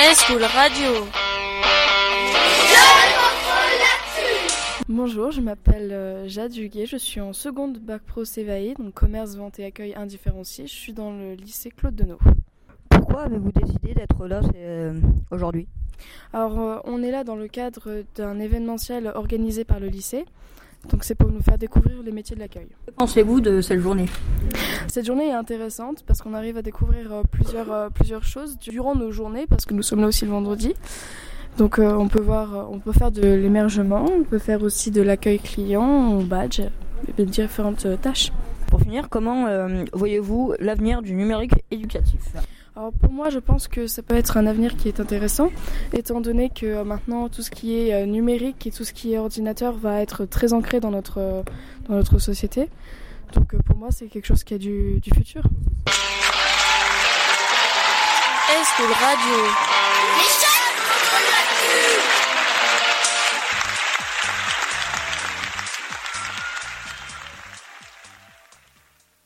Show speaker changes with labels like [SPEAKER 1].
[SPEAKER 1] School Radio.
[SPEAKER 2] Bonjour, je m'appelle euh, Jade Huguet, je suis en seconde bac pro CVAE, donc commerce, vente et accueil indifférencié. Je suis dans le lycée Claude Denot.
[SPEAKER 3] Pourquoi avez-vous décidé d'être là euh, aujourd'hui?
[SPEAKER 2] Alors, euh, on est là dans le cadre d'un événementiel organisé par le lycée. Donc, c'est pour nous faire découvrir les métiers de l'accueil.
[SPEAKER 3] Que pensez-vous de cette journée?
[SPEAKER 2] Cette journée est intéressante parce qu'on arrive à découvrir euh, plusieurs, euh, plusieurs choses durant nos journées, parce que nous sommes là aussi le vendredi. Donc, euh, on peut voir, on peut faire de l'émergement, on peut faire aussi de l'accueil client, au badge, et différentes tâches.
[SPEAKER 3] Pour finir, comment euh, voyez-vous l'avenir du numérique éducatif?
[SPEAKER 2] Alors pour moi, je pense que ça peut être un avenir qui est intéressant, étant donné que maintenant tout ce qui est numérique et tout ce qui est ordinateur va être très ancré dans notre, dans notre société. Donc euh, pour moi, c'est quelque chose qui a du, du futur.
[SPEAKER 1] Radio.
[SPEAKER 4] Jeunes contre la nature